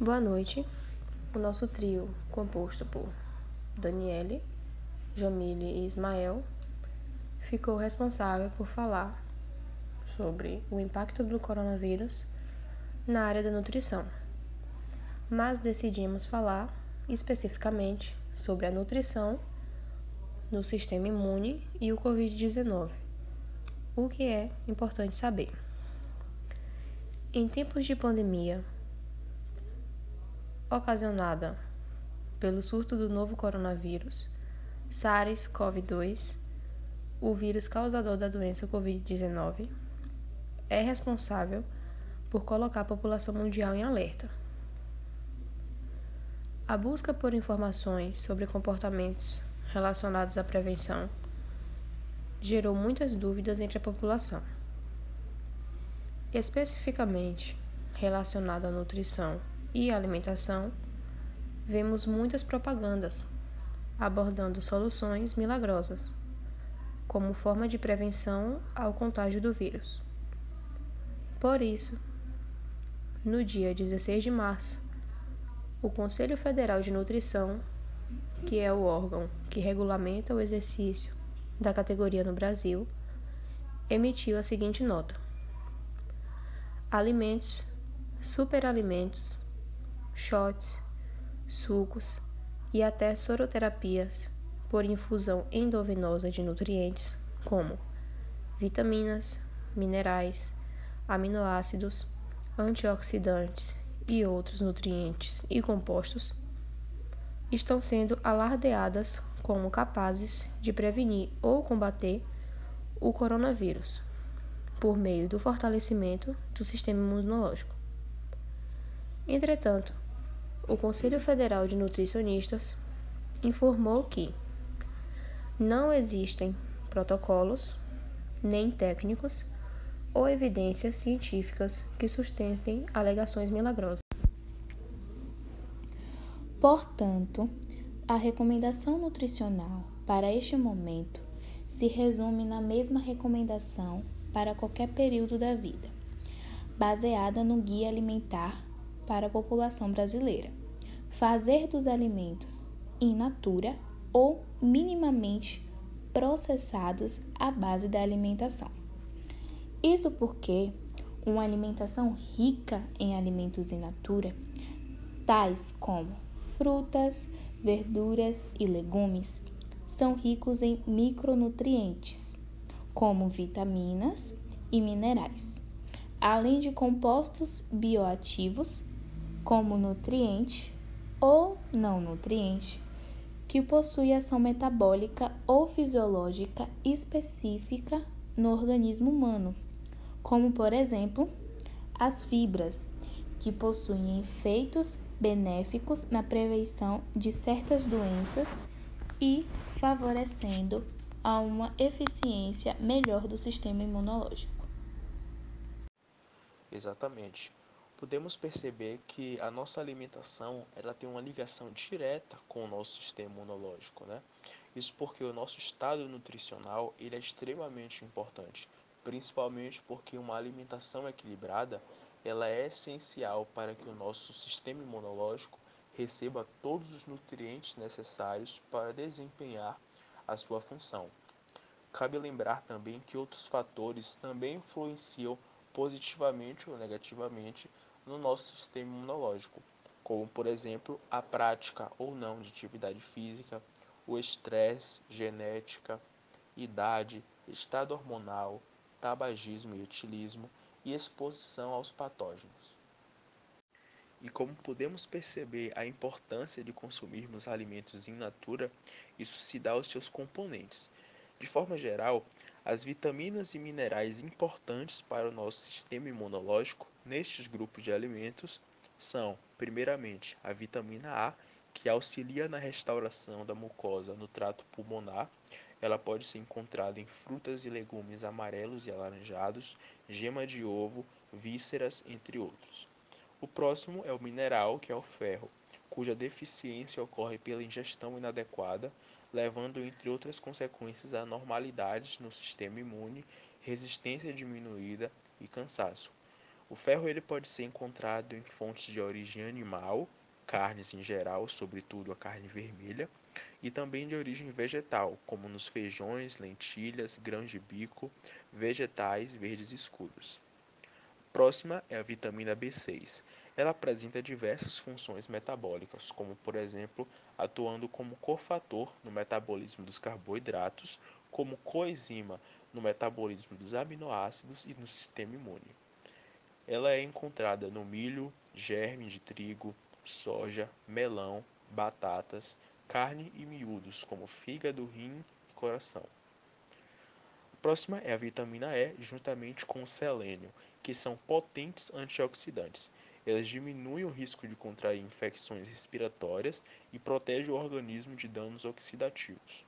Boa noite. O nosso trio, composto por Daniele, Jamile e Ismael, ficou responsável por falar sobre o impacto do coronavírus na área da nutrição. Mas decidimos falar especificamente sobre a nutrição no sistema imune e o Covid-19, o que é importante saber. Em tempos de pandemia, ocasionada pelo surto do novo coronavírus, SARS-CoV-2, o vírus causador da doença Covid-19, é responsável por colocar a população mundial em alerta. A busca por informações sobre comportamentos relacionados à prevenção gerou muitas dúvidas entre a população. Especificamente relacionado à nutrição e alimentação, vemos muitas propagandas abordando soluções milagrosas como forma de prevenção ao contágio do vírus. Por isso, no dia 16 de março, o Conselho Federal de Nutrição, que é o órgão que regulamenta o exercício da categoria no Brasil, emitiu a seguinte nota: Alimentos, superalimentos, shots, sucos e até soroterapias por infusão endovenosa de nutrientes como vitaminas, minerais, aminoácidos, antioxidantes e outros nutrientes e compostos estão sendo alardeadas como capazes de prevenir ou combater o coronavírus por meio do fortalecimento do sistema imunológico. Entretanto, o Conselho Federal de Nutricionistas informou que não existem protocolos, nem técnicos ou evidências científicas que sustentem alegações milagrosas. Portanto, a recomendação nutricional para este momento se resume na mesma recomendação para qualquer período da vida, baseada no Guia Alimentar para a população brasileira. Fazer dos alimentos in natura ou minimamente processados à base da alimentação. Isso porque uma alimentação rica em alimentos in natura, tais como frutas, verduras e legumes, são ricos em micronutrientes, como vitaminas e minerais, além de compostos bioativos como nutriente ou não nutriente, que possui ação metabólica ou fisiológica específica no organismo humano, como por exemplo as fibras, que possuem efeitos benéficos na prevenção de certas doenças e favorecendo a uma eficiência melhor do sistema imunológico. Exatamente podemos perceber que a nossa alimentação ela tem uma ligação direta com o nosso sistema imunológico, né? Isso porque o nosso estado nutricional ele é extremamente importante, principalmente porque uma alimentação equilibrada ela é essencial para que o nosso sistema imunológico receba todos os nutrientes necessários para desempenhar a sua função. Cabe lembrar também que outros fatores também influenciam positivamente ou negativamente no nosso sistema imunológico, como por exemplo a prática ou não de atividade física, o estresse, genética, idade, estado hormonal, tabagismo e etilismo e exposição aos patógenos. E como podemos perceber a importância de consumirmos alimentos in natura, isso se dá aos seus componentes. De forma geral, as vitaminas e minerais importantes para o nosso sistema imunológico nestes grupos de alimentos são, primeiramente, a vitamina A, que auxilia na restauração da mucosa no trato pulmonar. Ela pode ser encontrada em frutas e legumes amarelos e alaranjados, gema de ovo, vísceras, entre outros. O próximo é o mineral, que é o ferro, cuja deficiência ocorre pela ingestão inadequada levando, entre outras consequências, a anormalidades no sistema imune, resistência diminuída e cansaço. O ferro ele pode ser encontrado em fontes de origem animal, carnes em geral, sobretudo a carne vermelha, e também de origem vegetal, como nos feijões, lentilhas, grãos de bico, vegetais verdes escuros. Próxima é a vitamina B6. Ela apresenta diversas funções metabólicas, como por exemplo, atuando como cofator no metabolismo dos carboidratos, como coenzima no metabolismo dos aminoácidos e no sistema imune. Ela é encontrada no milho, germe de trigo, soja, melão, batatas, carne e miúdos, como fígado, rim e coração. A próxima é a vitamina E, juntamente com o selênio, que são potentes antioxidantes. Elas diminuem o risco de contrair infecções respiratórias e protegem o organismo de danos oxidativos.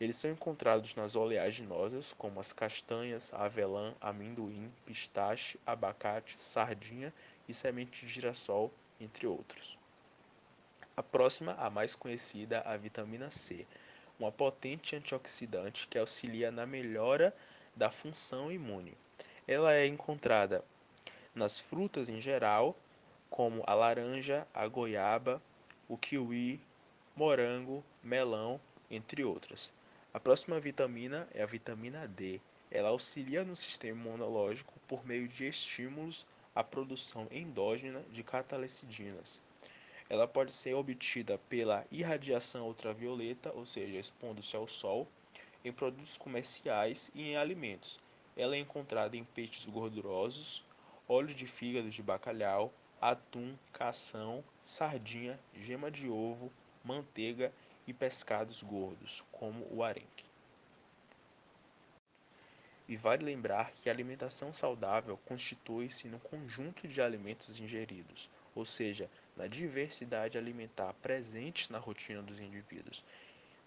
Eles são encontrados nas oleaginosas, como as castanhas, avelã, amendoim, pistache, abacate, sardinha e semente de girassol, entre outros. A próxima, a mais conhecida, a vitamina C, uma potente antioxidante que auxilia na melhora da função imune. Ela é encontrada nas frutas em geral, como a laranja, a goiaba, o kiwi, morango, melão, entre outras. A próxima vitamina é a vitamina D. Ela auxilia no sistema imunológico por meio de estímulos à produção endógena de catalecidinas. Ela pode ser obtida pela irradiação ultravioleta, ou seja, expondo-se ao sol, em produtos comerciais e em alimentos. Ela é encontrada em peixes gordurosos, óleo de fígado de bacalhau, atum, cação, sardinha, gema de ovo, manteiga e pescados gordos, como o arenque. E vale lembrar que a alimentação saudável constitui-se no conjunto de alimentos ingeridos, ou seja, na diversidade alimentar presente na rotina dos indivíduos,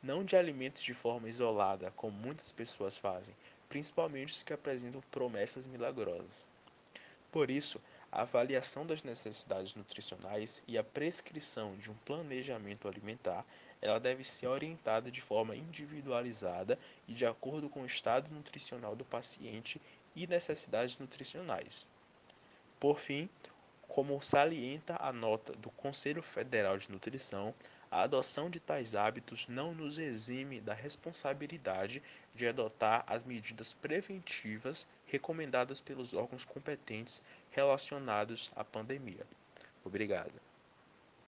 não de alimentos de forma isolada, como muitas pessoas fazem, principalmente os que apresentam promessas milagrosas. Por isso, a avaliação das necessidades nutricionais e a prescrição de um planejamento alimentar ela deve ser orientada de forma individualizada e de acordo com o estado nutricional do paciente e necessidades nutricionais. Por fim, como salienta a nota do Conselho Federal de Nutrição, a adoção de tais hábitos não nos exime da responsabilidade de adotar as medidas preventivas recomendadas pelos órgãos competentes relacionados à pandemia. Obrigado.